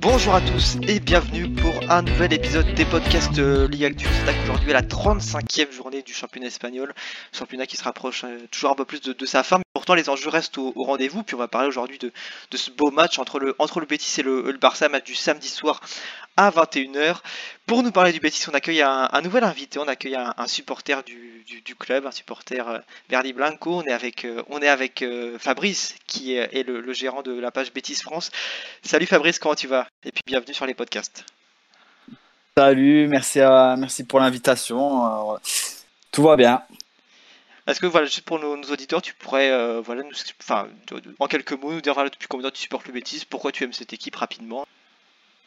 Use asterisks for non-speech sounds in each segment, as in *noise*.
Bonjour à tous et bienvenue pour un nouvel épisode des podcasts Ligue Actu. S'attaque aujourd'hui à la 35e journée du championnat espagnol. Championnat qui se rapproche euh, toujours un peu plus de sa fin. Les enjeux restent au, rendez-vous. Puis on va parler aujourd'hui de, ce beau match entre le, entre le et le, Barça, match du samedi soir à 21h. Pour nous parler du Betis, on accueille un, nouvel invité. On accueille un, supporter du, club, un supporter euh, Verdi Blanco. On est avec, euh, on est avec euh, Fabrice qui est, le gérant de la page Betis France. Salut Fabrice, comment tu vas? Et puis bienvenue sur les podcasts. Salut, merci, à, merci pour l'invitation. Euh, tout va bien. Est-ce que voilà, juste pour nos, auditeurs, tu pourrais, euh, voilà, nous, enfin, en quelques mots, nous dire depuis combien de temps tu supportes le Betis, pourquoi tu aimes cette équipe rapidement?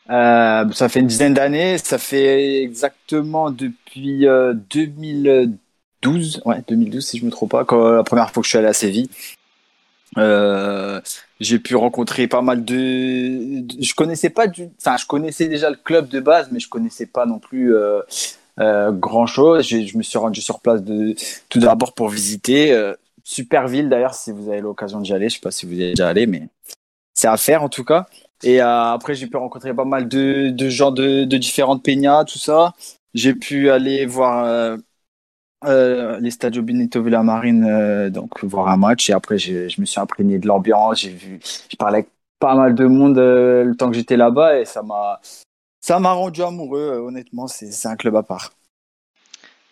Euh, ça fait une dizaine d'années. Ça fait exactement depuis euh, 2012. Ouais, 2012 si je me trompe pas, quand la première fois que je suis allé à Séville. Euh, j'ai pu rencontrer pas mal de, je connaissais pas du enfin je connaissais déjà le club de base mais je connaissais pas non plus euh, euh, grand chose je me suis rendu sur place tout d'abord pour visiter euh, super ville d'ailleurs si vous avez l'occasion d'y aller je sais pas si vous y êtes déjà allé mais c'est à faire en tout cas et euh, après j'ai pu rencontrer pas mal de, gens de, différentes peñas tout ça j'ai pu aller voir les Stadio Benito Villamarine, donc voir un match. Et après, je me suis imprégné de l'ambiance. J'ai vu, je parlais avec pas mal de monde le temps que j'étais là-bas et ça m'a, ça m'a rendu amoureux. euh, honnêtement, c'est, un club à part.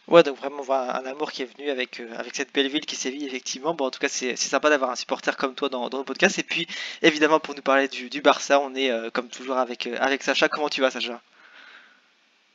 Ouais, donc vraiment un amour qui est venu avec, euh, cette belle ville qui sévit effectivement. Bon, en tout cas, c'est sympa d'avoir un supporter comme toi dans, le podcast. Et puis, évidemment, pour nous parler du, Barça, on est euh, comme toujours avec, Sacha. Comment tu vas, Sacha?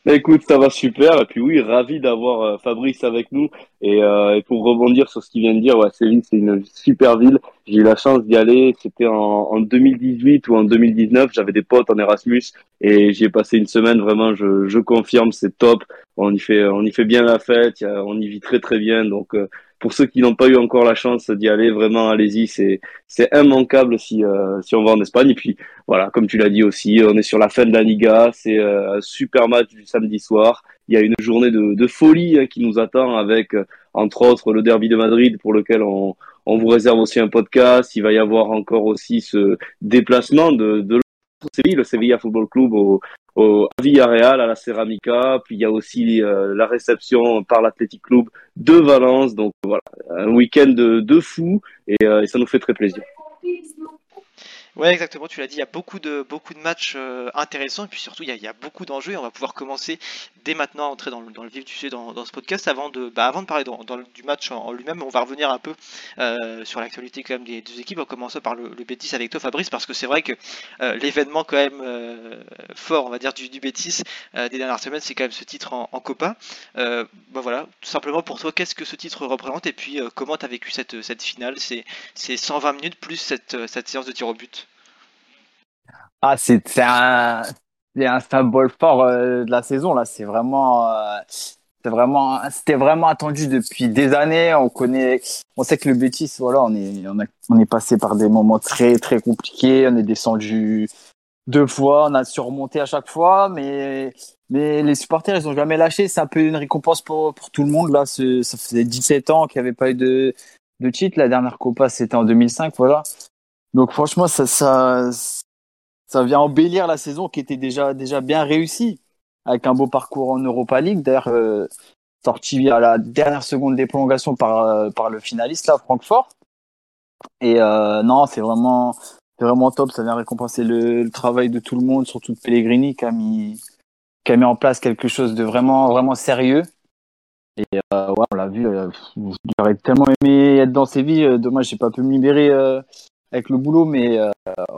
Écoute, ça va super. Et puis oui, ravi d'avoir euh, Fabrice avec nous. Et, euh, et pour rebondir sur ce qu'il vient de dire, ouais, Séville, c'est une super ville. J'ai eu la chance d'y aller. C'était en, en 2018 ou en 2019. J'avais des potes en Erasmus et j'y ai passé une semaine. Vraiment, je, je confirme, c'est top. On y fait, on y fait bien la fête. On y vit très très bien. Donc, euh, pour ceux qui n'ont pas eu encore la chance d'y aller, vraiment, allez-y. C'est, c'est immanquable si, euh, si on va en Espagne. Et puis, voilà, comme tu l'as dit aussi, on est sur la fin de la Liga. C'est euh, un super match du samedi soir. Il y a une journée de, de folie hein, qui nous attend avec, euh, entre autres, le derby de Madrid pour lequel on, on vous réserve aussi un podcast. Il va y avoir encore aussi ce déplacement de, de Le Sevilla Football Club au, à Villarreal, à la Ceramica. Puis il y a aussi euh, la réception par l'Athletic Club de Valence. Donc voilà, un week-end de, fou et, euh, et ça nous fait très plaisir. Ouais, exactement, tu l'as dit, il y a beaucoup de, beaucoup de matchs euh, intéressants et puis surtout il y a, beaucoup d'enjeux on va pouvoir commencer dès maintenant entrer dans le, vif du sujet dans, ce podcast avant de, bah, parler du match en, lui-même, on va revenir un peu euh, sur l'actualité quand même des deux équipes en commençant par le, le Betis avec toi Fabrice parce que c'est vrai que euh, l'événement quand même euh, fort on va dire du, du Betis euh, des dernières semaines c'est quand même ce titre en, Copa. Bah voilà, tout simplement pour toi qu'est-ce que ce titre représente et puis comment tu as vécu cette, finale, c'est 120 minutes plus cette, cette séance de tir au but? Ah, c'est c'est un, symbole fort euh, de la saison là. C'est vraiment, euh, c'est vraiment, c'était vraiment attendu depuis des années. On connaît, on sait que le Betis, voilà, on est, on a, on est passé par des moments très très compliqués. On est descendu deux fois, on a surmonté à chaque fois, mais mais les supporters ils ont jamais lâché. C'est un peu une récompense pour pour tout le monde là. Ça faisait 17 ans qu'il n'y avait pas eu de de titre. La dernière Copa c'était en 2005, voilà. Donc franchement ça ça ça vient embellir la saison qui était déjà déjà bien réussie avec un beau parcours en Europa League. D'ailleurs, euh, sorti à la dernière seconde des prolongations par euh, par le finaliste là, Francfort. Et euh, non, c'est vraiment vraiment top. Ça vient récompenser le, le travail de tout le monde, surtout de Pellegrini qui a mis qui a mis en place quelque chose de vraiment vraiment sérieux. Et euh, ouais, on l'a vu. euh, J'aurais tellement aimé être dans Séville. Euh, Dommage, j'ai pas pu me libérer avec le boulot, mais euh,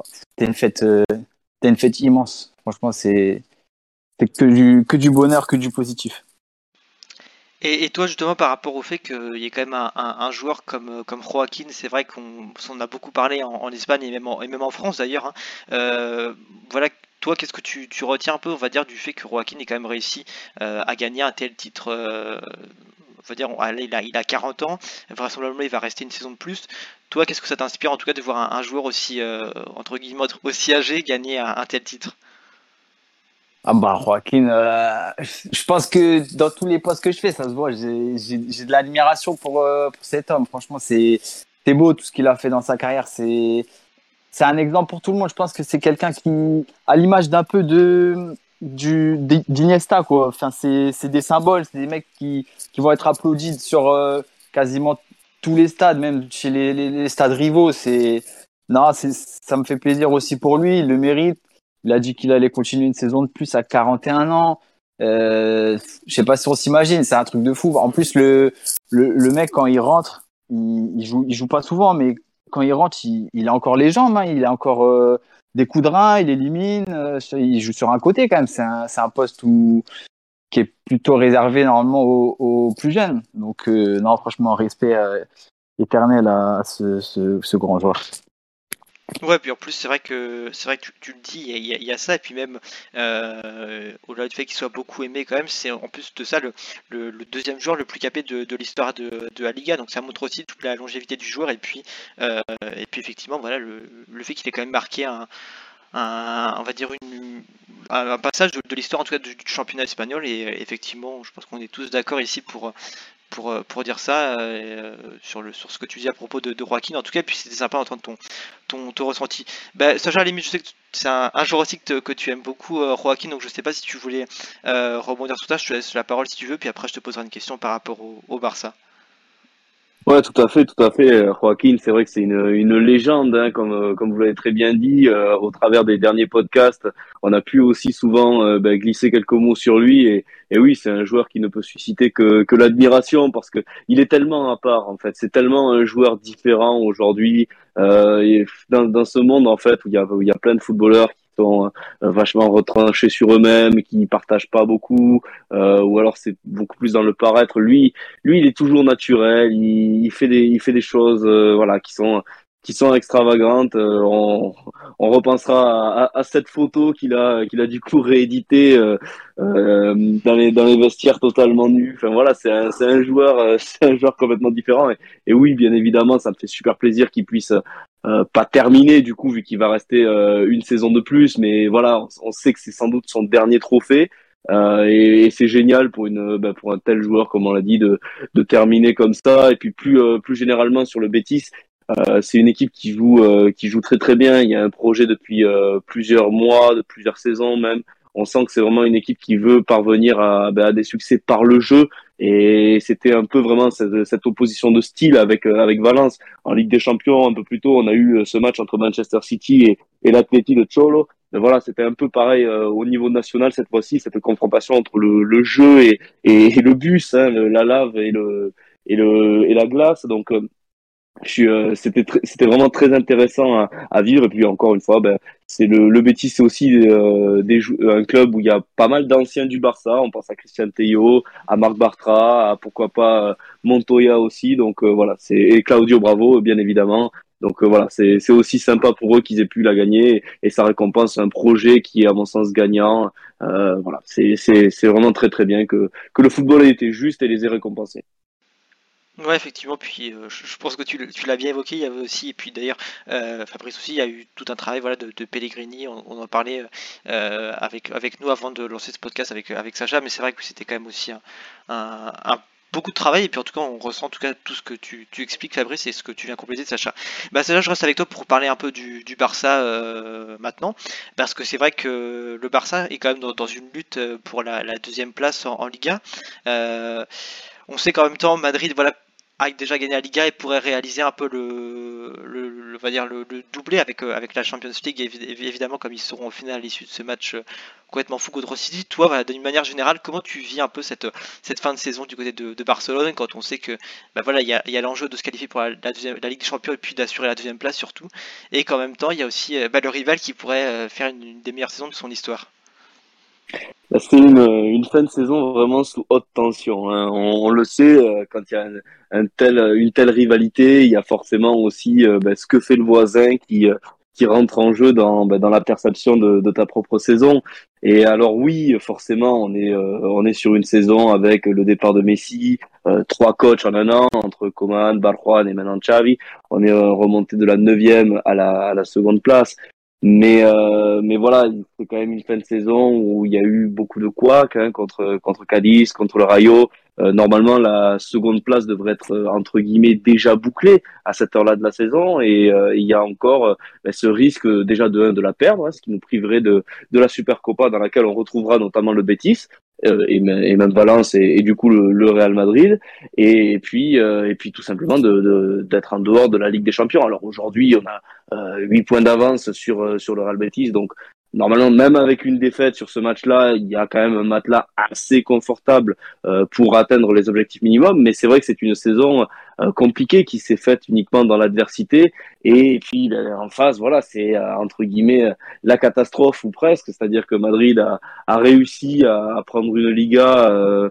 c'était une fête, euh, une fête immense. Franchement, c'est que du que du bonheur, que du positif. Et, toi, justement, par rapport au fait qu'il y ait quand même un, joueur comme, comme Joaquin, c'est vrai qu'on en a beaucoup parlé en, Espagne et même en, et même en France d'ailleurs. Hein. Euh, voilà, toi, qu'est-ce que tu, retiens un peu, on va dire, du fait que Joaquin ait quand même réussi euh, à gagner un tel titre euh, va dire, il a, il a 40 ans, vraisemblablement il va rester une saison de plus. Toi, qu'est-ce que ça t'inspire en tout cas de voir un, joueur aussi, entre guillemets, aussi âgé gagner un tel titre? Ah bah Joaquin, euh, je pense que dans tous les postes que je fais, ça se voit. J'ai de l'admiration pour, euh, pour cet homme. Franchement, c'est beau tout ce qu'il a fait dans sa carrière. C'est un exemple pour tout le monde. Je pense que c'est quelqu'un qui, à l'image d'un peu de du d'Iniesta quoi. Enfin, c'est des symboles, c'est des mecs qui qui vont être applaudis sur euh, quasiment tous les stades, même chez les, les, stades rivaux. C'est non, ça me fait plaisir aussi pour lui. Il le mérite. Il a dit qu'il allait continuer une saison de plus à 41 ans. Euh, je sais pas si on s'imagine, c'est un truc de fou. En plus, le, le, mec, quand il rentre, il, il, joue, il joue pas souvent, mais quand il rentre, il, il a encore les jambes, hein, il a encore euh, des coups de rein, il élimine, euh, il joue sur un côté quand même. C'est un, poste qui est plutôt réservé normalement aux, plus jeunes. Donc, euh, non, franchement, respect euh, éternel à ce, ce, ce grand joueur. Ouais, puis en plus, c'est vrai que c'est vrai que tu, le dis, il y, a ça, et puis même euh, au-delà du fait qu'il soit beaucoup aimé, quand même, c'est en plus de ça le, le, deuxième joueur le plus capé de, de l'histoire de, de, la Liga, donc ça montre aussi toute la longévité du joueur, et puis euh, et puis effectivement, voilà, le, le fait qu'il ait quand même marqué un, un on va dire un, passage de, l'histoire en tout cas du, championnat espagnol, et effectivement, je pense qu'on est tous d'accord ici pour pour, euh, pour dire ça euh, sur, le, sur ce que tu dis à propos de, de Joaquin en tout cas puis c'était sympa d'entendre ton, ton, ton ressenti. Bah, Sacha limite je sais que c'est un, joueur aussi que, tu aimes beaucoup euh, Joaquin donc je sais pas si tu voulais rebondir sur ça je te laisse la parole si tu veux puis après je te poserai une question par rapport au Barça Ouais, tout à fait, tout à fait. Joaquin, c'est vrai que c'est une, une légende, hein, comme, euh, comme vous l'avez très bien dit. Euh, au travers des derniers podcasts, on a pu aussi souvent euh, ben, glisser quelques mots sur lui. Et, et oui, c'est un joueur qui ne peut susciter que, que l'admiration parce que il est tellement à part. En fait, c'est tellement un joueur différent aujourd'hui. dans, dans ce monde, en fait, où il y a, où il y a plein de footballeurs sont euh, vachement retranchés sur eux-mêmes, qui partagent pas beaucoup, euh, ou alors c'est beaucoup plus dans le paraître. Lui, lui, il est toujours naturel. Il, il fait des, il fait des choses, euh, voilà, qui sont qui sont extravagantes. Euh, on, on, repensera à, à, cette photo qu'il a, qu'il a du coup réédité euh, euh, dans les dans les vestiaires totalement nus. Enfin voilà, c'est un, c'est un joueur, euh, *laughs* c'est un joueur complètement différent. Et, et, oui, bien évidemment, ça me fait super plaisir qu'il puisse pas terminer du coup vu qu'il va rester une saison de plus. Mais voilà, on, sait que c'est sans doute son dernier trophée. Euh, et, et c'est génial pour une bah, pour un tel joueur comme on l'a dit de, de terminer comme ça et puis plus plus généralement sur le Bétis euh, c'est une équipe qui joue, euh, qui joue très très bien. Il y a un projet depuis euh, plusieurs mois, de plusieurs saisons même. On sent que c'est vraiment une équipe qui veut parvenir à, bah, à des succès par le jeu. Et c'était un peu vraiment cette, cette, opposition de style avec avec Valence en Ligue des Champions. Un peu plus tôt, on a eu ce match entre Manchester City et, et l'Atleti de Cholo. Mais voilà, c'était un peu pareil au niveau national cette fois-ci, cette confrontation entre le, le jeu et, et, le bus, hein, la lave et le et le et la glace. Donc euh, c'était c'était vraiment très intéressant à, à, vivre. Et puis encore une fois ben, c'est le, le c'est aussi euh, des un club où il y a pas mal d'anciens du Barça. On pense à Christian Teillo à Marc Bartra à pourquoi pas euh, Montoya aussi. Donc euh, voilà c'est et Claudio Bravo bien évidemment. Donc voilà c'est c'est aussi sympa pour eux qu'ils aient pu la gagner. Et ça récompense un projet qui est à mon sens gagnant. Voilà c'est c'est c'est vraiment très très bien que que le football ait été juste et les ait récompensés Ouais, effectivement, puis euh, je, pense que tu, l'as bien évoqué, il y avait aussi, et puis d'ailleurs, euh, Fabrice aussi, il y a eu tout un travail voilà, de, Pellegrini, on, en parlait euh, avec, avec nous avant de lancer ce podcast avec, avec Sacha, mais c'est vrai que c'était quand même aussi un, beaucoup de travail, et puis en tout cas, on ressent en tout cas tout ce que tu, expliques, Fabrice, et ce que tu viens compléter, Sacha. Bah, Sacha, je reste avec toi pour parler un peu du, Barça maintenant, parce que c'est vrai que le Barça est quand même dans, une lutte pour la, deuxième place en, en Liga. on sait qu'en même temps, Madrid, voilà, a déjà gagné la Liga et pourrait réaliser un peu le, le, va dire le, doublé avec, euh, avec la Champions League, évidemment, comme ils seront au final à l'issue de ce match euh, complètement fou contre City. Toi, voilà, d'une manière générale, comment tu vis un peu cette, cette fin de saison du côté de, Barcelone quand on sait que bah voilà, il y a, y a l'enjeu de se qualifier pour la, la, Ligue des Champions et puis d'assurer la deuxième place surtout, et qu'en même temps, il y a aussi euh, bah, le rival qui pourrait faire une des meilleures saisons de son histoire C'est une, une fin de saison vraiment sous haute tension. Hein. On, le sait, euh, quand il y a un, tel, une telle rivalité, il y a forcément aussi euh, ben, ce que fait le voisin qui, euh, qui rentre en jeu dans, ben, dans la perception de, de, ta propre saison. Et alors oui, forcément, on est, on est sur une saison avec le départ de Messi, trois coachs en un an, entre Coman, Barjuan et maintenant Xavi. On est remonté de la neuvième à la, à la seconde place. Mais, euh, mais voilà, c'est quand même une fin de saison où il y a eu beaucoup de couacs hein, contre, contre Cadiz, contre le Rayo. Euh, normalement, la seconde place devrait être euh, entre guillemets déjà bouclée à cette heure-là de la saison, et euh, il y a encore ben, ce risque déjà de de la perdre, hein, ce qui nous priverait de de la Supercopa dans laquelle on retrouvera notamment le Betis. Et, et, même Valence et, du coup le, le, Real Madrid et, puis et puis tout simplement de d'être en dehors de la Ligue des Champions. Alors aujourd'hui on a euh, 8 points d'avance sur, euh, sur le Real Betis. Donc, normalement, même avec une défaite sur ce match-là, il y a quand même un matelas assez confortable euh, pour atteindre les objectifs minimums. Mais c'est vrai que c'est une saison euh, compliquée qui s'est faite uniquement dans l'adversité. Et puis ben, en face, voilà, c'est entre guillemets la catastrophe ou presque. C'est-à-dire que Madrid a, a réussi à, à, prendre une Liga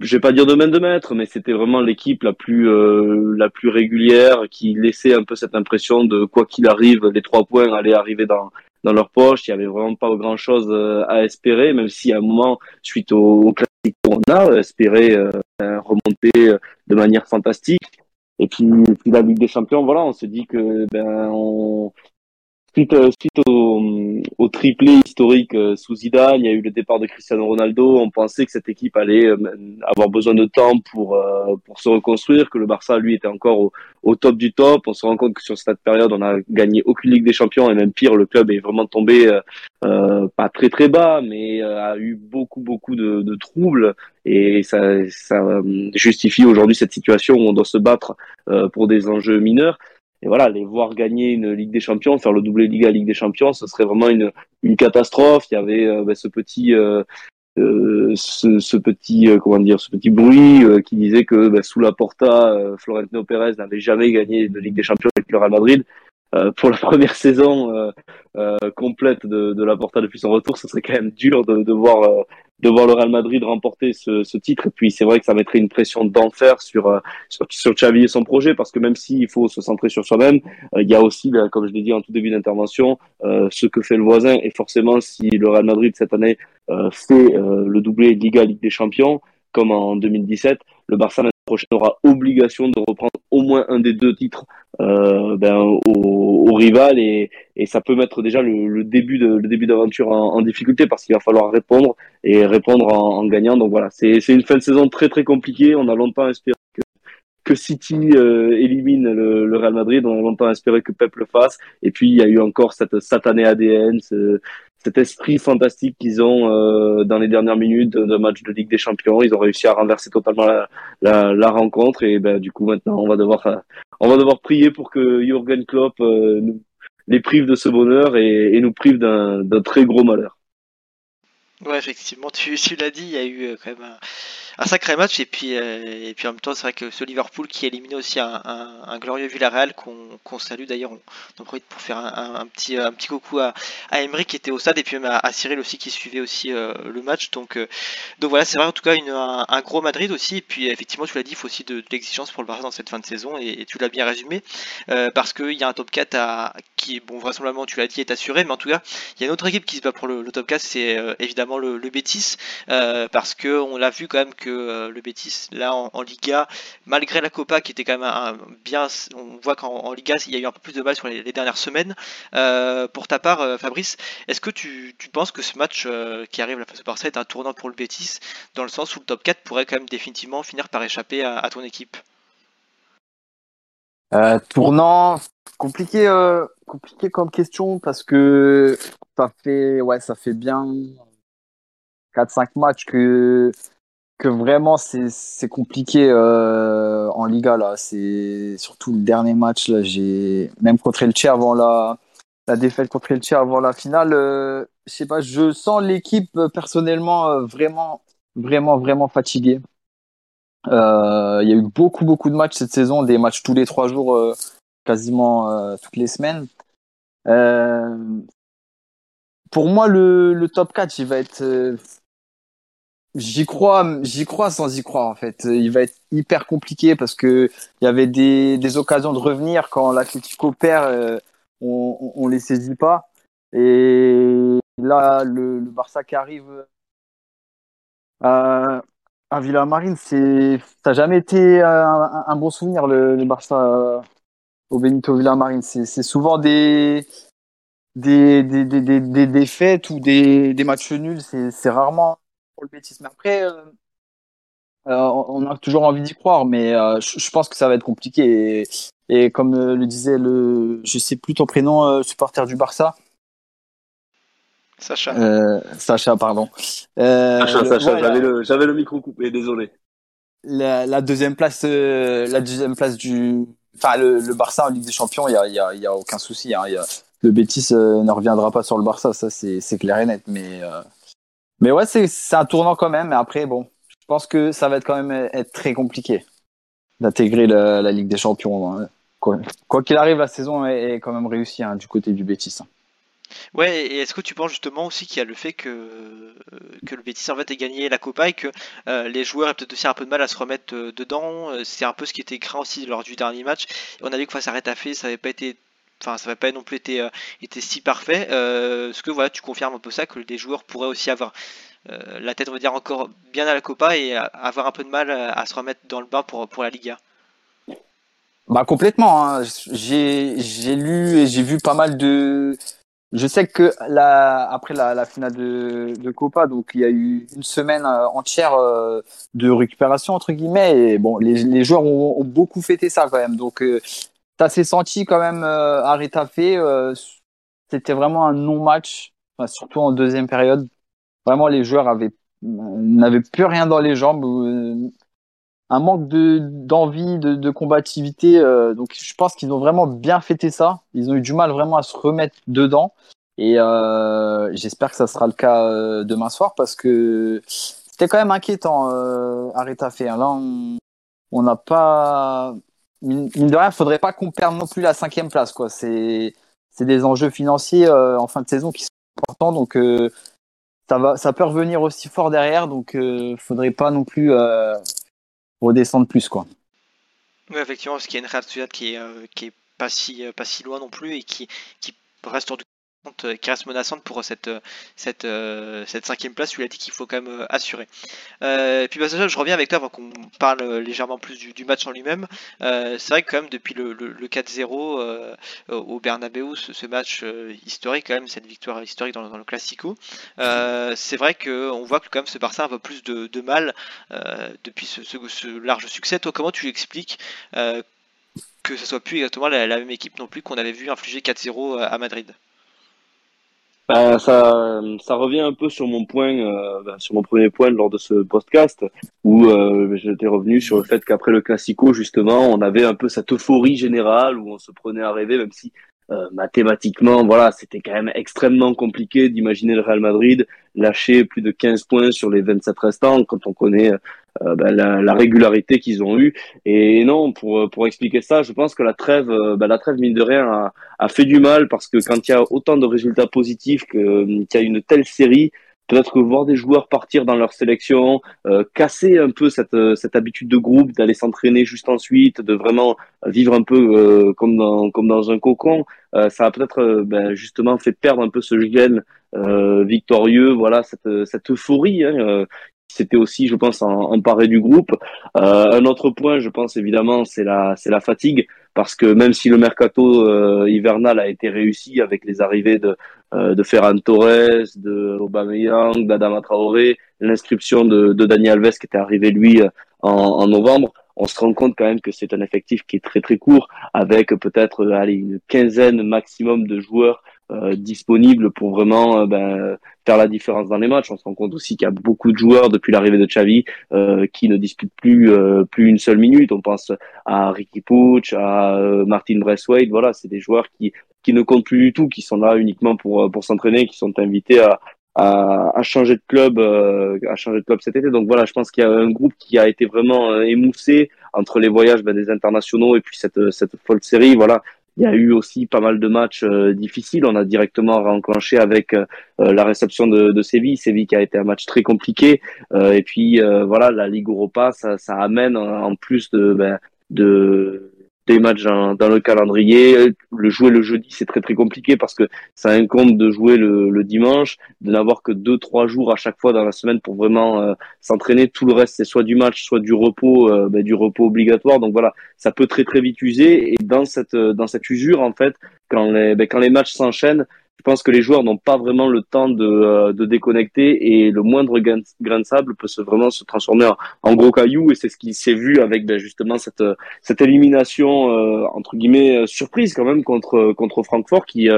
je vais pas dire de main de maître, mais c'était vraiment l'équipe la plus euh, la plus régulière qui laissait un peu cette impression de quoi qu'il arrive, les trois points allaient arriver dans dans leur poche. Il y avait vraiment pas grand chose euh, à espérer, même si à un moment, suite au, au classique, on a espéré euh, remonter de manière fantastique. Et puis, puis la Ligue des Champions, voilà, on se dit que ben on Suite, euh, suite au, au, triplé historique euh, sous Zidane, il y a eu le départ de Cristiano Ronaldo. On pensait que cette équipe allait euh, avoir besoin de temps pour pour se reconstruire, que le Barça lui était encore au, au, top du top. On se rend compte que sur cette période, on a gagné aucune Ligue des Champions et même pire, le club est vraiment tombé euh, pas très très bas, mais a eu beaucoup beaucoup de, de troubles et ça, ça justifie aujourd'hui cette situation où on doit se battre pour des enjeux mineurs et voilà, les voir gagner une Ligue des Champions, faire le doublé Liga Ligue des Champions, ce serait vraiment une, une catastrophe. Il y avait euh, bah, ce petit euh, euh, ce, ce, petit comment dire ce petit bruit qui disait que bah, sous la Porta, Florentino Pérez n'avait jamais gagné de Ligue des Champions avec le Real Madrid. Pour la *laughs* première saison complète de, de la Porta depuis son retour, ce serait quand même dur de, de voir de voir le Real Madrid remporter ce, ce titre. Et puis c'est vrai que ça mettrait une pression d'enfer sur, euh, sur, sur Xavi et son projet, parce que même s'il faut se centrer sur soi-même, euh, il y a aussi, comme je l'ai dit en tout début d'intervention, euh, ce que fait le voisin. Et forcément, si le Real Madrid cette année fait le doublé Liga Ligue des Champions, comme en 2017, le Barça prochaine aura obligation de reprendre au moins un des deux titres euh, ben, au, rival et, ça peut mettre déjà le, début de début d'aventure en, difficulté parce qu'il va falloir répondre et répondre en, gagnant. Donc voilà, c'est une fin de saison très très compliquée. On a longtemps espéré que que City euh, élimine le, Real Madrid. On a longtemps espéré que Pep le fasse. Et puis il y a eu encore cette satanée ADN, cet esprit fantastique qu'ils ont euh, dans les dernières minutes de match de Ligue des Champions. Ils ont réussi à renverser totalement la, rencontre et ben, du coup maintenant on va devoir euh, on va devoir prier pour que Jürgen Klopp euh, nous, les prive de ce bonheur et nous prive d'un très gros malheur. Ouais, effectivement, tu, tu l'as dit, il y a eu quand même un, sacré match et puis euh, et puis en même temps c'est vrai que ce Liverpool qui a éliminé aussi un, un, glorieux Villarreal qu'on qu'on salue d'ailleurs on, on profite pour faire un, petit un petit coucou à, à Emery qui était au stade et puis même à, Cyril aussi qui suivait aussi euh, le match. Donc euh, donc voilà c'est vrai en tout cas une, un, gros Madrid aussi et puis effectivement tu l'as dit il faut aussi de, l'exigence pour le Barça dans cette fin de saison et, tu l'as bien résumé euh, parce qu'il y a un top 4 à, qui bon vraisemblablement tu l'as dit est assuré mais en tout cas il y a une autre équipe qui se bat pour le, le top 4 c'est euh, le, le Betis parce que on l'a vu quand même que euh, le Betis là en, Liga, malgré la Copa qui était quand même bien, on voit qu'en Liga il y a eu un peu plus de mal sur les, dernières semaines. Euh, pour ta part, euh, Fabrice, est-ce que tu, penses que ce match qui arrive la de Barça est un tournant pour le Betis dans le sens où le top 4 pourrait quand même définitivement finir par échapper à, ton équipe? Tournant, compliqué, compliqué comme question parce que ça fait, ouais, ça fait bien 4-5 matchs que que vraiment c'est compliqué euh, en Liga là. C'est surtout le dernier match là. J'ai même contre Elche avant la la défaite contre Elche avant la finale. Euh, je sais pas. Je sens l'équipe euh, personnellement vraiment vraiment vraiment fatiguée. Il y a eu beaucoup beaucoup de matchs cette saison, des matchs tous les trois jours, quasiment toutes les semaines. pour moi, le, le top 4, il va être J'y crois, j'y crois sans y croire en fait. Il va être hyper compliqué parce que il y avait des, occasions de revenir quand l'Atlético perd, euh, on, on les saisit pas. Et là, le, Barça qui arrive à, à Villamarine, c'est, ça n'a jamais été un, bon souvenir le, Barça au Benito Villamarine. C'est, c'est souvent des des, des, des, des, défaites ou des, matchs nuls. C'est rarement pour le bêtise. Mais après, euh, euh, on a toujours envie d'y croire, mais euh, je, pense que ça va être compliqué. Et, et comme le disait le, je sais plus ton prénom, supporter du Barça. Sacha. Sacha, pardon. Sacha, Sacha, j'avais le, j'avais le micro coupé, désolé. La, la deuxième place, la deuxième place du, enfin le, le, Barça en Ligue des Champions, il y a, y a, y a aucun souci. Hein, y a, le Betis ne reviendra pas sur le Barça, ça c'est, c'est clair et net. Mais mais ouais, c'est, un tournant quand même. Mais après, bon, je pense que ça va être quand même être très compliqué d'intégrer la, Ligue des Champions. Hein. Quoi, qu'il arrive, la saison est, quand même réussie hein, du côté du Betis. Hein. Ouais, et est-ce que tu penses justement aussi qu'il y a le fait que, que le Betis en fait ait gagné la Copa et que euh, les joueurs aient peut-être aussi un peu de mal à se remettre euh, dedans C'est un peu ce qui était craint aussi lors du dernier match. On a vu que face à Retafe, ça n'avait pas été enfin ça va pas non plus été, euh, si parfait. Euh, ce que voilà, tu confirmes un peu ça que des joueurs pourraient aussi avoir euh, la tête on va dire encore bien à la Copa et avoir un peu de mal à, se remettre dans le bain pour la Liga. Bah complètement. Hein. J'ai lu et j'ai vu pas mal de. Je sais que la, après la, finale de, Copa, donc il y a eu une semaine entière de récupération entre guillemets. Et bon, les, joueurs ont, beaucoup fêté ça quand même. Donc s'est senti quand même euh, à Euh, C'était vraiment un non-match, surtout en deuxième période. Vraiment, les joueurs avaient n'avaient plus rien dans les jambes. Euh, un manque de d'envie, de, combativité. Euh, donc, je pense qu'ils ont vraiment bien fêté ça. Ils ont eu du mal vraiment à se remettre dedans. Et j'espère que ça sera le cas demain soir parce que c'était quand même inquiétant euh, à Retafe. Là, on n'a pas mine, de rien, faudrait pas qu'on perde non plus la cinquième place. quoi. C'est c'est des enjeux financiers euh, en fin de saison qui sont importants, donc euh, ça va, ça peut revenir aussi fort derrière, donc euh, faudrait pas non plus euh, redescendre plus quoi. Oui, effectivement, parce qu'il y a une Real qui est qui est pas si pas si loin non plus et qui qui reste qui reste menaçante pour cette, euh, euh, cette cinquième place il a dit qu'il faut quand même assurer. et puis bah, je reviens avec toi avant qu'on parle légèrement plus du, match en lui-même. c'est vrai que quand même depuis le, le, 4-0 au Bernabeu, ce, match historique quand même, cette victoire historique dans, le Classico, c'est vrai qu'on voit que quand même ce Barça a un peu plus de, mal depuis ce, large succès. Toi, comment tu l'expliques que ce soit plus exactement la même équipe non plus qu'on avait vu infliger 4-0 à Madrid? Ben, ça, ça revient un peu sur mon point, euh, ben, sur mon premier point lors de ce podcast, où euh, j'étais revenu sur le fait qu'après le Classico, justement, on avait un peu cette euphorie générale où on se prenait à rêver, même si euh, mathématiquement, voilà, c'était quand même extrêmement compliqué d'imaginer le Real Madrid lâcher plus de 15 points sur les 27 restants quand on connaît euh, ben, la, la, régularité qu'ils ont eue. Et non, pour pour expliquer ça, je pense que la trêve, ben, la trêve mine de rien a, a, fait du mal parce que quand il y a autant de résultats positifs qu'il y a une telle série, peut-être que voir des joueurs partir dans leur sélection, euh, casser un peu cette, cette habitude de groupe, d'aller s'entraîner juste ensuite, de vraiment vivre un peu euh, comme, dans, comme dans un cocon, euh, ça a peut-être euh, ben, justement fait perdre un peu ce gène victorieux, voilà cette, cette euphorie hein, c'était aussi, je pense, en, paré du groupe. Euh, un autre point, je pense évidemment, c'est la, fatigue, parce que même si le mercato euh, hivernal a été réussi avec les arrivées de, euh, Ferran Torres, de Aubameyang, d'Adama Traoré, l'inscription de, de Dani Alves qui était arrivé lui en, en novembre, on se rend compte quand même que c'est un effectif qui est très très court, avec peut-être allez, une quinzaine maximum de joueurs euh, disponibles pour vraiment euh, ben, faire la différence dans les matchs. On se rend compte aussi qu'il y a beaucoup de joueurs depuis l'arrivée de Xavi euh, qui ne disputent plus plus une seule minute. On pense à Ricky Puig, à Martin Braithwaite. Voilà, c'est des joueurs qui qui ne comptent plus du tout, qui sont là uniquement pour pour s'entraîner, qui sont invités à, à, à, changer de club, à changer de club cet été. Donc voilà, je pense qu'il y a un groupe qui a été vraiment émoussé entre les voyages ben, des internationaux et puis cette cette folle série. Voilà, il y a eu aussi pas mal de matchs difficiles. On a directement enclenché avec la réception de, de Séville, Séville qui a été un match très compliqué. et puis voilà, la Ligue Europa, ça, ça amène en plus de ben, de des matchs dans, le calendrier. Le jouer le jeudi, c'est très très compliqué parce que ça incombe de jouer le, le dimanche, de n'avoir que deux trois jours à chaque fois dans la semaine pour vraiment euh, s'entraîner. Tout le reste, c'est soit du match, soit du repos, euh, ben, du repos obligatoire. Donc voilà, ça peut très très vite user. Et dans cette dans cette usure, en fait, quand les ben, quand les matchs s'enchaînent, je pense que les joueurs n'ont pas vraiment le temps de, euh, de déconnecter et le moindre grain, de sable peut se vraiment se transformer en, gros caillou et c'est ce qui s'est vu avec ben, justement cette, cette élimination euh, entre guillemets euh, surprise quand même contre contre Francfort qui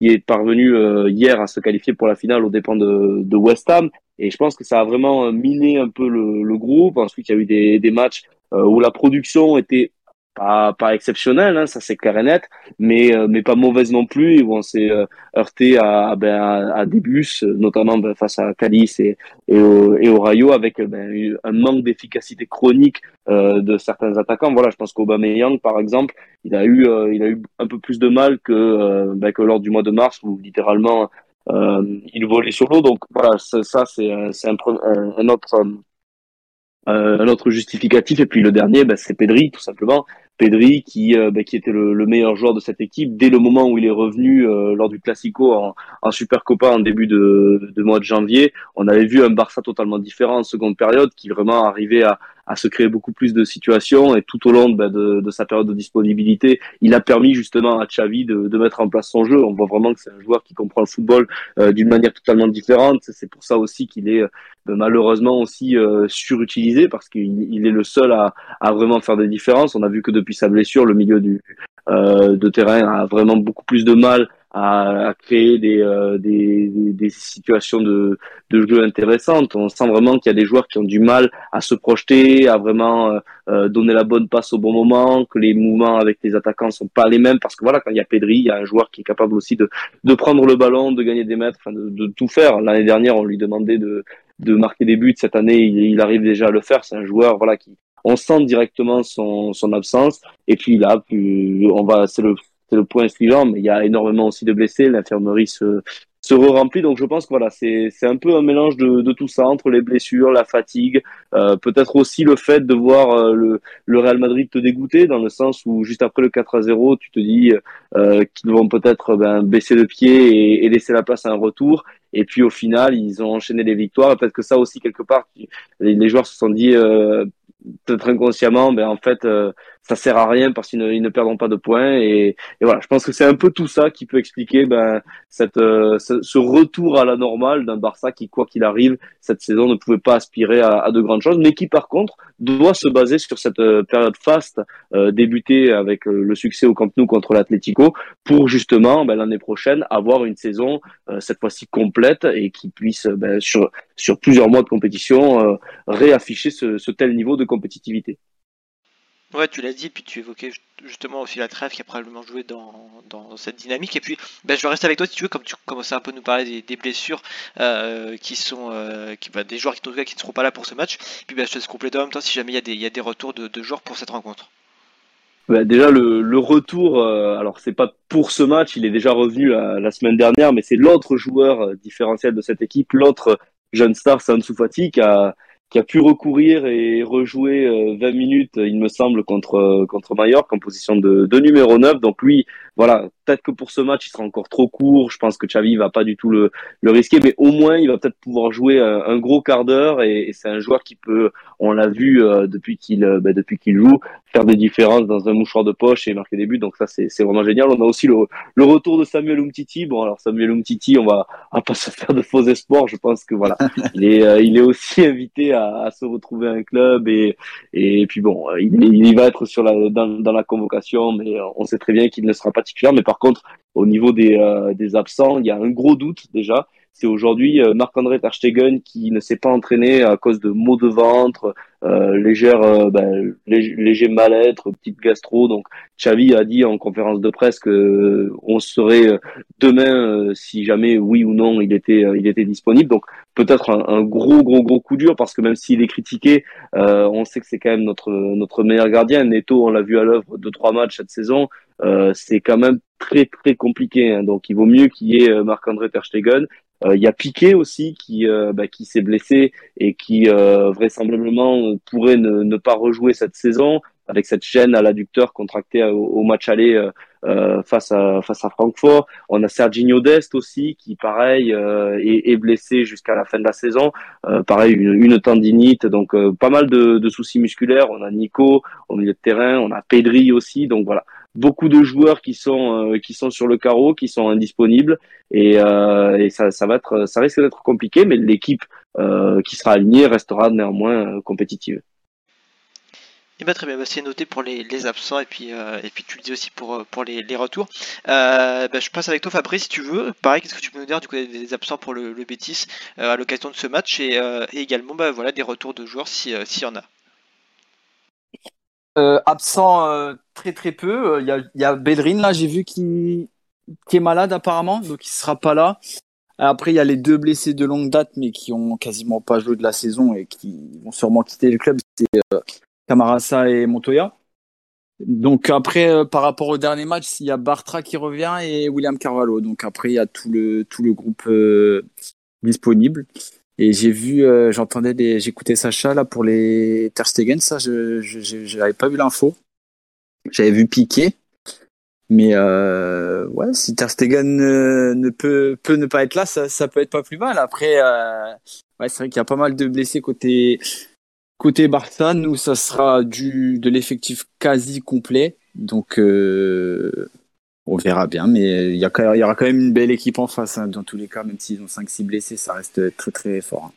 qui est parvenu hier à se qualifier pour la finale aux dépens de, de West Ham. Et je pense que ça a vraiment miné un peu le, le groupe. Ensuite il y a eu des, des matchs où la production était pas pas exceptionnelle, hein, ça c'est clair et net, mais euh, mais pas mauvaise non plus. Où on s'est euh, heurté à, ben, à, des bus, notamment ben, face à Calice et et au, et au Rayo, avec ben, un manque d'efficacité chronique euh, de certains attaquants. Voilà, je pense qu'Aubameyang par exemple, il a eu il a eu un peu plus de mal que ben, que lors du mois de mars où littéralement il volait sur l'eau. Donc voilà, ça, c'est un, un, autre un autre justificatif. Et puis le dernier, ben, c'est Pedri, tout simplement. Pedri qui euh, bah, qui était le, meilleur joueur de cette équipe dès le moment où il est revenu euh, lors du Classico en, en Super en début de mois de janvier. On avait vu un Barça totalement différent en seconde période qui vraiment arrivait à, à se créer beaucoup plus de situations et tout au long bah, de, de, sa période de disponibilité, il a permis justement à Xavi de, mettre en place son jeu. On voit vraiment que c'est un joueur qui comprend le football euh, d'une manière totalement différente. C'est pour ça aussi qu'il est malheureusement aussi surutilisé parce qu'il il est le seul à, vraiment faire des différences. On a vu que depuis sa blessure, le milieu euh, de terrain a vraiment beaucoup plus de mal à, à créer des, euh, des, des, situations de, de jeu intéressantes. On sent vraiment qu'il y a des joueurs qui ont du mal à se projeter, à vraiment euh, euh, donner la bonne passe au bon moment, que les mouvements avec les attaquants sont pas les mêmes parce que voilà, quand il y a Pedri, il y a un joueur qui est capable aussi de, de prendre le ballon, de gagner des mètres, enfin de, de tout faire. L'année dernière, on lui demandait de, de marquer des buts. Cette année, il, il arrive déjà à le faire. C'est un joueur voilà qui on sent directement son, son absence. Et puis là, on va, c'est le, le point suivant, mais il y a énormément aussi de blessés. L'infirmerie se, se re-remplit. Donc je pense que voilà, c'est, un peu un mélange de, tout ça entre les blessures, la fatigue, euh, peut-être aussi le fait de voir euh, le, Real Madrid te dégoûter dans le sens où juste après le 4 à 0, tu te dis euh, qu'ils vont peut-être ben, baisser le pied et, laisser la place à un retour. Et puis au final, ils ont enchaîné les victoires. Peut-être que ça aussi quelque part, les, joueurs se sont dit peut-être inconsciemment, ben en fait, ça sert à rien parce qu'ils ne, ils ne perdront pas de points. Et, et voilà, je pense que c'est un peu tout ça qui peut expliquer ben, cette, euh, ce, retour à la normale d'un Barça qui, quoi qu'il arrive, cette saison ne pouvait pas aspirer à, à, de grandes choses, mais qui par contre doit se baser sur cette euh, période faste euh, débutée avec le succès au Camp Nou contre l'Atlético pour justement ben, l'année prochaine avoir une saison cette fois-ci complète et qui puisse ben, sur, sur plusieurs mois de compétition réafficher ce, ce tel niveau de compétitivité. Ouais, tu l'as dit, puis tu évoquais justement aussi la trêve qui a probablement joué dans, cette dynamique. Et puis, ben, je vais rester avec toi si tu veux, comme tu commençais un peu à nous parler des, blessures euh, qui sont euh, bah, des joueurs qui, qui ne seront pas là pour ce match. Et puis, ben, je te laisse compléter en même temps si jamais il y a des, retours de, de joueurs pour cette rencontre. Déjà le, retour, euh, alors c'est pas pour ce match, il est déjà revenu la, la semaine dernière, mais c'est l'autre joueur euh, différentiel de cette équipe, l'autre jeune star Sansu Fati qui a, qui a pu recourir et rejouer 20 euh, minutes, il me semble, contre euh, contre Mallorca en position de, de numéro 9. Donc lui, voilà, peut-être que pour ce match, il sera encore trop court. Je pense que Xavi va pas du tout le, le risquer, mais au moins, il va peut-être pouvoir jouer un, gros quart d'heure. Et, c'est un joueur qui peut, on l'a vu euh, depuis qu'il bah, depuis qu'il joue, faire des différences dans un mouchoir de poche et marquer des buts. Donc ça, c'est vraiment génial. On a aussi le, le retour de Samuel Umtiti. Bon, alors Samuel Umtiti, on va, on va pas se faire de faux espoirs. Je pense que voilà, *laughs* il est, il est aussi invité à à, se retrouver un club et et puis bon, il, il va être sur la dans, dans, la convocation, mais on sait très bien qu'il ne sera pas Mais par contre, au niveau des euh, des absents, il y a un gros doute déjà. C'est aujourd'hui euh, Marc-André Terstegen qui ne s'est pas entraîné à cause de maux de ventre, euh, euh, ben, léger, mal-être, petite gastro. Donc Xavi a dit en conférence de presse que euh, on serait demain si jamais oui ou non il était il était disponible. Donc peut-être un, gros gros gros coup dur parce que même s'il est critiqué, on sait que c'est quand même notre notre meilleur gardien. Neto, on l'a vu à l'œuvre deux trois matchs cette saison. C'est quand même très très compliqué. Hein. Donc il vaut mieux qu'il y ait Marc-André Ter Stegen. Il y a Piqué aussi qui bah, qui s'est blessé et qui vraisemblablement pourrait ne, ne, pas rejouer cette saison avec cette chaîne à l'adducteur contractée au, match aller euh, euh, face à face à Francfort. On a Serginho Dest aussi qui pareil euh, est, est, blessé jusqu'à la fin de la saison. pareil une, tendinite, donc pas mal de, soucis musculaires. On a Nico au milieu de terrain, on a Pedri aussi. Donc voilà, beaucoup de joueurs qui sont qui sont sur le carreau, qui sont indisponibles et, ça, ça va être ça risque d'être compliqué, mais l'équipe qui sera alignée restera néanmoins compétitive. Eh ben, très bien, bah, c'est noté pour les, absents et puis, euh, et puis tu le dis aussi pour, euh, pour les, retours. Euh, bah, je passe avec toi Fabrice si tu veux. Pareil, qu'est-ce que tu peux nous dire du coup des, absents pour le, le à l'occasion de ce match et, également bah, voilà, des retours de joueurs s'il y en a. absent très très peu. Il y a, y là, j'ai vu qui est malade apparemment, donc il sera pas là. Après, il y a les deux blessés de longue date, mais qui ont quasiment pas joué de la saison et qui vont sûrement quitter le club. C'est Camarasa et Montoya. Donc après, euh, par rapport au dernier match, il y a Bartra qui revient et William Carvalho. Donc après, il y a tout le tout le groupe euh, disponible. Et j'ai vu, euh, j'entendais des, j'écoutais Sacha là pour les Ter Stegen. Ça, je j'avais pas vu l'info. J'avais vu Piqué, mais ouais, si Ter Stegen ne peut peut ne pas être là, ça, ça peut être pas plus mal. Après, ouais, c'est vrai qu'il y a pas mal de blessés côté Côté Barça, nous, ça sera du de l'effectif quasi complet. Donc, euh, on verra bien. Mais il y, aura quand même une belle équipe en face. Hein, dans tous les cas, même s'ils ont 5-6 blessés, ça reste très très fort. Hein.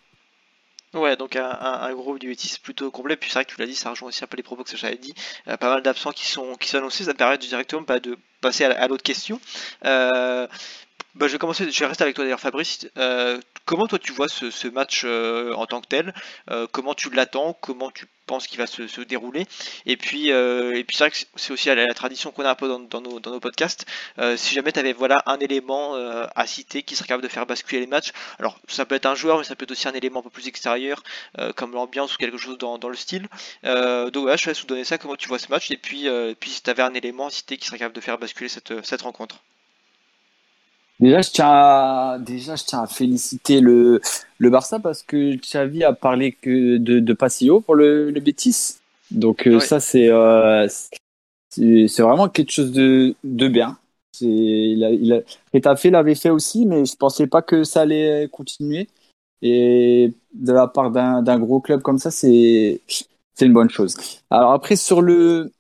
Ouais, donc un, groupe du Betis plutôt complet. Puis c'est vrai que tu l'as dit, ça rejoint aussi un peu les propos que j'avais dit. Euh, pas mal d'absents qui sont, qui sont annoncés. Ça me permet directement pas de passer à, l'autre question. Euh, bah, je vais commencer, je vais rester avec toi d'ailleurs Fabrice. Euh, comment toi tu vois ce, match euh, en tant que tel? Euh, Comment tu l'attends? Comment tu penses qu'il va se, dérouler? Et puis, c'est vrai que c'est aussi la, tradition qu'on a un peu dans, nos, podcasts. si jamais tu avais voilà, un élément à citer qui serait capable de faire basculer les matchs, alors ça peut être un joueur, mais ça peut être aussi un élément un peu plus extérieur, comme l'ambiance ou quelque chose dans, le style. donc voilà, je vais vous donner ça, comment tu vois ce match, et puis, si tu avais un élément à citer qui serait capable de faire basculer cette rencontre? Déjà, je tiens à, déjà, je tiens à féliciter le, le Barça parce que Xavi a parlé que de, de Passillo pour le, le Betis. Donc, euh, ça, c'est, euh, c'est vraiment quelque chose de, de bien. C'est, il a, il a, l'avait fait aussi, mais je pensais pas que ça allait continuer. Et de la part d'un, d'un gros club comme ça, c'est, c'est une bonne chose. Alors après, sur le,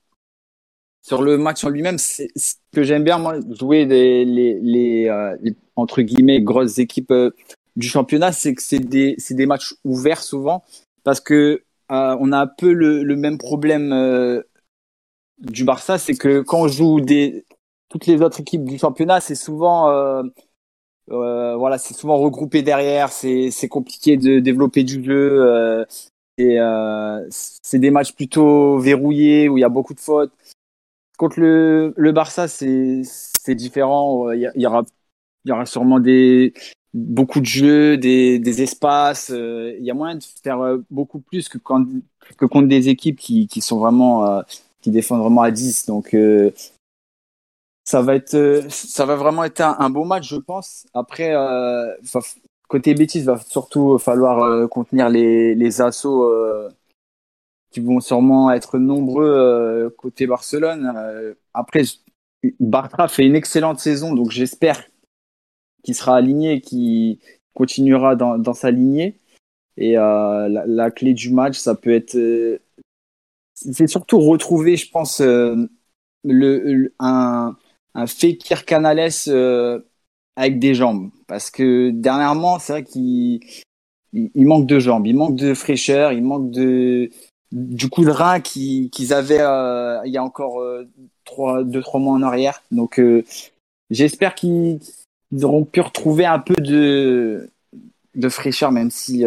sur le match en lui-même, c'est ce que j'aime bien, moi, jouer les, les, euh, les, entre guillemets grosses équipes euh, du championnat, c'est que c'est des, des matchs ouverts souvent parce que euh, on a un peu le, le même problème du Barça, c'est que quand on joue des toutes les autres équipes du championnat, c'est souvent voilà, c'est souvent regroupé derrière, c'est c'est compliqué de développer du jeu. et c'est des matchs plutôt verrouillés où il y a beaucoup de fautes. Contre le, Barça, c'est différent. Il y, aura, sûrement beaucoup de jeux, des, espaces. Euh, il y a moyen de faire euh, beaucoup plus que, quand, contre des équipes qui, sont vraiment, euh, qui défendent vraiment à 10. Donc, ça va être, ça va vraiment être un, beau match, je pense. Après, côté Betis, va surtout falloir contenir les assauts qui vont sûrement être nombreux euh, côté Barcelone. Euh, après, Bartra fait une excellente saison, donc j'espère qu'il sera aligné, qu'il continuera dans, dans, sa lignée. Et euh, la, clé du match, ça peut être, c'est surtout retrouver, je pense, le, un, un Fekir Canales avec des jambes, parce que dernièrement, c'est vrai qu'il il manque de jambes, il manque de fraîcheur, il manque de du coup de rein qu'ils avaient euh, il y a encore euh, trois, deux trois mois en arrière. Donc euh, j'espère qu'ils auront pu retrouver un peu de de fraîcheur, même si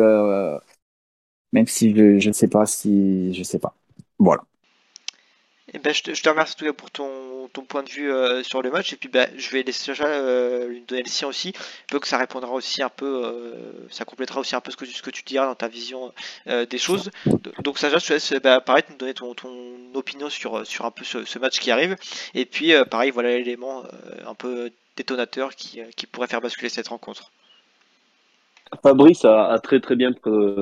même si je je sais pas si je sais pas. Voilà. Eh ben, je, te, je te remercie en tout cas pour ton ton, point de vue sur le match. Et puis bah, je vais laisser Sacha lui donner le sien aussi. Peu que ça répondra aussi un peu, ça complétera aussi un peu ce que, ce tu diras dans ta vision des choses. Donc Sacha, je te laisse bah, pareil, nous donner ton, opinion sur, un peu ce, match qui arrive. Et puis pareil, voilà l'élément un peu détonateur qui, pourrait faire basculer cette rencontre. Fabrice a, très très bien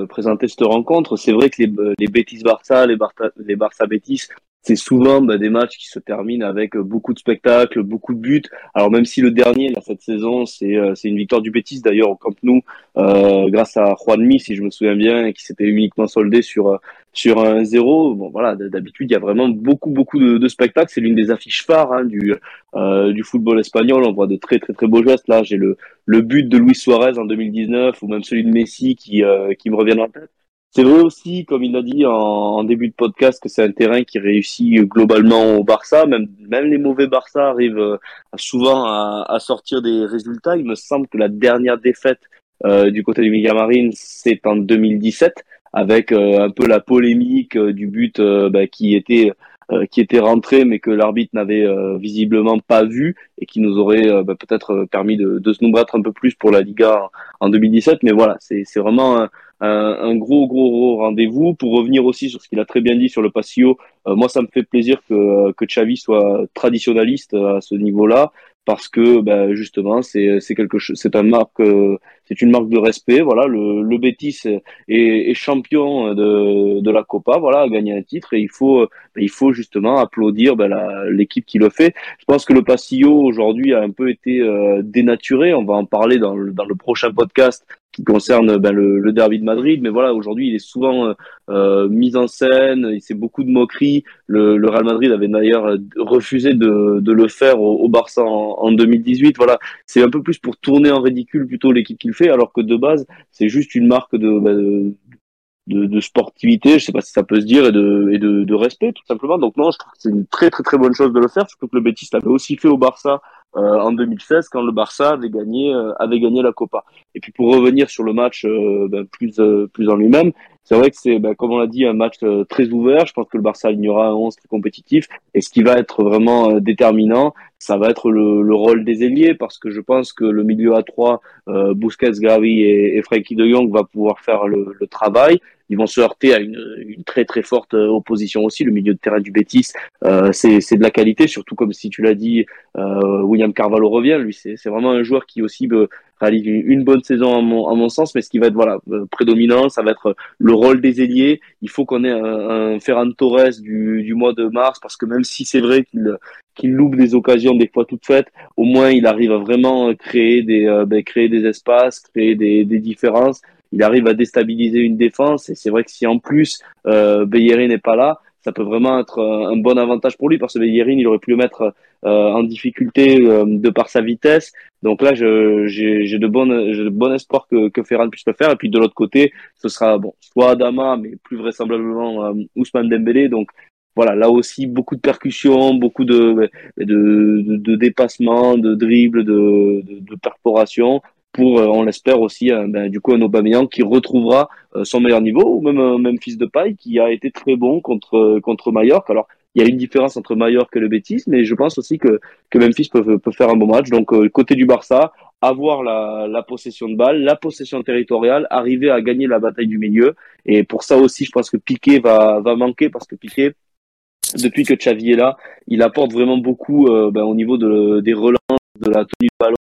présenté cette rencontre. C'est vrai que les, les Barça, les, Barça, les Barça Bétis, c'est souvent bah, des matchs qui se terminent avec beaucoup de spectacles, beaucoup de buts. Alors même si le dernier, là, cette saison, c'est euh, une victoire du Bétis d'ailleurs au Camp Nou, euh, grâce à Juanmi, si je me souviens bien, et qui s'était uniquement soldé sur euh, sur un zéro. Bon voilà, d'habitude il y a vraiment beaucoup beaucoup de, de spectacles. C'est l'une des affiches phares hein, du euh, du football espagnol. On voit de très très très beaux gestes. Là, j'ai le le but de Luis Suarez en 2019 ou même celui de Messi qui euh, qui me revient en tête. C'est vrai aussi, comme il l'a dit en, début de podcast, que c'est un terrain qui réussit globalement au Barça. Même, même les mauvais Barça arrivent euh, souvent à, sortir des résultats. Il me semble que la dernière défaite euh, du côté du Miguel Marine, c'est en 2017, avec euh, un peu la polémique du but bah, qui était qui était rentré mais que l'arbitre n'avait visiblement pas vu et qui nous aurait bah, peut-être permis de, de, se nous battre un peu plus pour la Liga en, en 2017 mais voilà c'est vraiment un, gros, gros, gros rendez-vous. Pour revenir aussi sur ce qu'il a très bien dit sur le Passio, euh, moi, ça me fait plaisir que, que Xavi soit traditionnaliste à ce niveau-là parce que ben, justement c'est c'est quelque chose c'est un marque euh, c'est une marque de respect voilà le le Betis est, est, champion de de la Copa voilà a gagné un titre et il faut ben, il faut justement applaudir ben, l'équipe qui le fait. Je pense que le Passillo aujourd'hui a un peu été euh, dénaturé. On va en parler dans le, dans le prochain podcast qui concerne ben, le, le, derby de Madrid. Mais voilà, aujourd'hui, il est souvent euh, euh mis en scène. C'est beaucoup de moqueries. Le, le Real Madrid avait d'ailleurs refusé de, de, le faire au, au Barça en, en, 2018. Voilà, c'est un peu plus pour tourner en ridicule plutôt l'équipe qu'il fait, alors que de base, c'est juste une marque de, ben, de, de, sportivité, je sais pas si ça peut se dire, et de, et de, de respect tout simplement. Donc non, je trouve que c'est une très très très bonne chose de le faire. Surtout que le Betis l'avait aussi fait au Barça euh, en 2016 quand le Barça avait gagné euh, avait gagné la Copa. Et puis pour revenir sur le match euh, ben, plus plus en lui-même, c'est vrai que c'est ben, comme on l'a dit un match très ouvert. Je pense que le Barça alignera un 11 très compétitif. Et ce qui va être vraiment déterminant, ça va être le, le, rôle des ailiers parce que je pense que le milieu à 3, Busquets, Gavi et, et Frankie de Jong va pouvoir faire le, le travail ils vont se heurter à une, une, très très forte euh, opposition aussi. Le milieu de terrain du Betis, euh, c'est de la qualité, surtout comme si tu l'as dit, euh, William Carvalho revient. Lui, c'est vraiment un joueur qui aussi réalise une, bonne saison à mon, à mon sens, mais ce qui va être voilà euh, prédominant, ça va être le rôle des ailiers. Il faut qu'on ait un, un, Ferran Torres du, du mois de mars, parce que même si c'est vrai qu'il qu'il loupe des occasions des fois toutes faites, au moins il arrive à vraiment créer des ben, créer des espaces, créer des, des différences il arrive à déstabiliser une défense. Et c'est vrai que si en plus euh, n'est pas là, ça peut vraiment être un bon avantage pour lui parce que Bellerin, il aurait pu le mettre euh, en difficulté euh, de par sa vitesse. Donc là, j'ai de bonnes, de bon espoir que, que Ferran puisse le faire. Et puis de l'autre côté, ce sera bon, soit Adama, mais plus vraisemblablement euh, Ousmane Dembélé. Donc voilà, là aussi beaucoup de percussions, beaucoup de de, de, de dépassements, de dribbles, de, de, de perforations pour, euh, on l'espère aussi, euh, ben, du coup, un Aubameyang qui retrouvera euh, son meilleur niveau, ou même un même fils de paille qui a été très bon contre contre Mallorca. Alors, il y a une différence entre Mallorca et le Betis, mais je pense aussi que que Memphis peut peut faire un bon match. Donc, côté du Barça, avoir la, la possession de balle, la possession territoriale, arriver à gagner la bataille du milieu. Et pour ça aussi, je pense que Piqué va va manquer parce que Piqué depuis que Xavi est là, il apporte vraiment beaucoup ben, au niveau de, des relances, de la tenue de ballon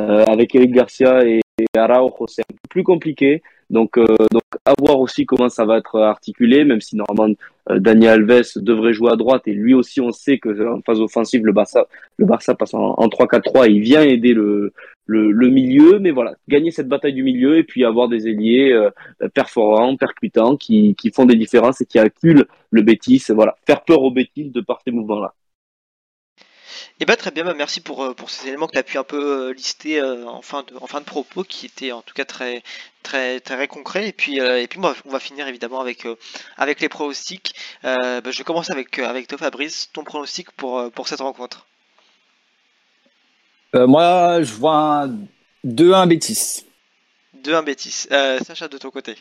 euh, avec Eric Garcia et Araujo, c'est un peu plus compliqué. Donc, euh, donc, à voir aussi comment ça va être articulé, même si normalement euh, Daniel Alves devrait jouer à droite et lui aussi, on sait que en phase offensive, le Barça, le Barça passe en, 3-4-3 et il vient aider le, le, le, milieu. Mais voilà, gagner cette bataille du milieu et puis avoir des ailiers euh, performants, percutants, qui, qui font des différences et qui acculent le Bétis. Voilà, faire peur au Bétis de par ces mouvements-là. Et eh bah ben, très bien, bah, merci pour, euh, pour ces éléments que tu as pu un peu euh, lister euh, en, fin de, en fin de propos, qui étaient en tout cas très très très concrets. Et puis, et puis on va finir évidemment avec, avec les pronostics. Bah, je commence avec, avec toi Fabrice, ton pronostic pour, pour cette rencontre. moi, je vois 2-1 Bétis. 2-1 Bétis. Sacha, de ton côté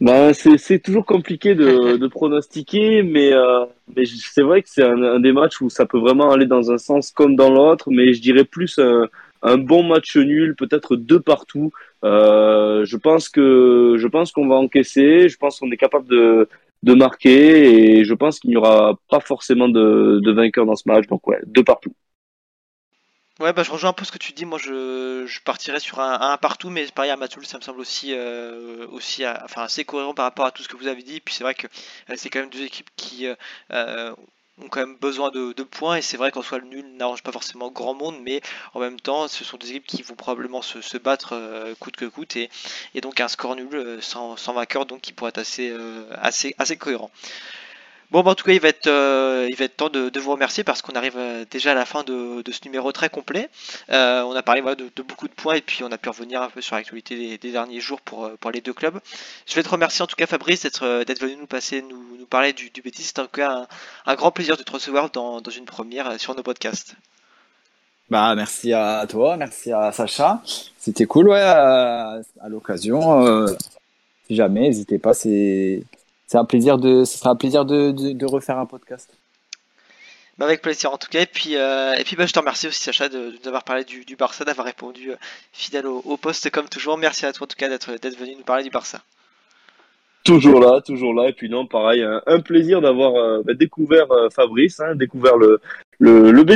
Ben, c'est c'est toujours compliqué de, *laughs* de pronostiquer, mais, euh, mais c'est vrai que c'est un, un des matchs où ça peut vraiment aller dans un sens comme dans l'autre, mais je dirais plus un, un bon match nul, peut-être deux partout. Euh, je pense que je pense qu'on va encaisser, je pense qu'on est capable de, de marquer et je pense qu'il n'y aura pas forcément de, de vainqueur dans ce match, donc ouais, deux partout. Ouais, bah je rejoins un peu ce que tu dis. Moi, je, partirais sur un, partout, mais pareil à Matul, ça me semble aussi, euh, aussi euh, enfin, assez cohérent par rapport à tout ce que vous avez dit. Puis c'est vrai que euh, c'est quand même deux équipes qui ont quand même besoin de, points, et c'est vrai qu'en soit le nul n'arrange pas forcément grand monde, mais en même temps, ce sont des équipes qui vont probablement se, battre coûte que coûte, et, donc un score nul sans, sans vainqueur, donc qui pourrait être assez, assez, assez cohérent. Bon, bah, en tout cas, il va être, euh, il va être temps de, vous remercier parce qu'on arrive euh, déjà à la fin de, ce numéro très complet. Euh, on a parlé de, beaucoup de points et puis on a pu revenir un peu sur l'actualité des, derniers jours pour, les deux clubs. Je vais te remercier en tout cas, Fabrice, d'être venu nous passer, nous, parler du, du. C'était en tout cas un, grand plaisir de te recevoir dans, une première sur nos podcasts. Bah, merci à toi, merci à Sacha. C'était cool, ouais, à, l'occasion. si jamais, n'hésitez pas, c'est, c'est un plaisir de, ce sera un plaisir de, de, de refaire un podcast. Bah, avec plaisir en tout cas. Et puis, euh, et puis bah, je te remercie aussi, Sacha, de, de nous avoir parlé du, du Barça, d'avoir répondu euh, fidèle au, au poste comme toujours. Merci à toi en tout cas d'être d'être venu nous parler du Barça. Toujours là, toujours là. Et puis non, pareil, un, un plaisir d'avoir euh, bah, découvert euh, Fabrice, hein, découvert le, le, le.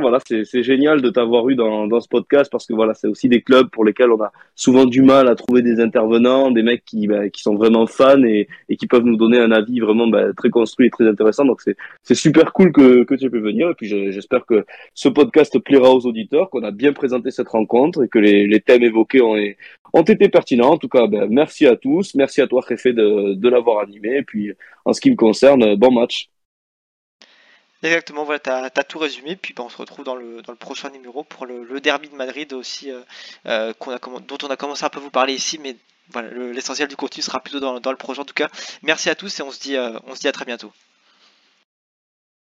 Voilà, c'est génial de t'avoir eu dans, ce podcast parce que voilà, c'est aussi des clubs pour lesquels on a souvent du mal à trouver des intervenants, des mecs qui, bah, qui sont vraiment fans et, qui peuvent nous donner un avis vraiment bah, très construit et très intéressant. Donc c'est super cool que, tu aies pu venir. Et puis je- j'espère que ce podcast plaira aux auditeurs, qu'on a bien présenté cette rencontre et que les, thèmes évoqués ont, été pertinents. En tout cas, ben, merci à tous. Merci à toi, Réfé, de, de l'avoir animé. Et puis, en ce qui me concerne, bon match. Exactement, voilà, t'as as tout résumé. Puis bah, on se retrouve dans le, dans le prochain numéro pour le, derby de Madrid aussi, euh, euh, dont on a commencé un peu à vous parler ici. Mais voilà, le- l'essentiel du contenu sera plutôt dans, le projet. En tout cas, merci à tous et on se dit, euh, on se dit à très bientôt.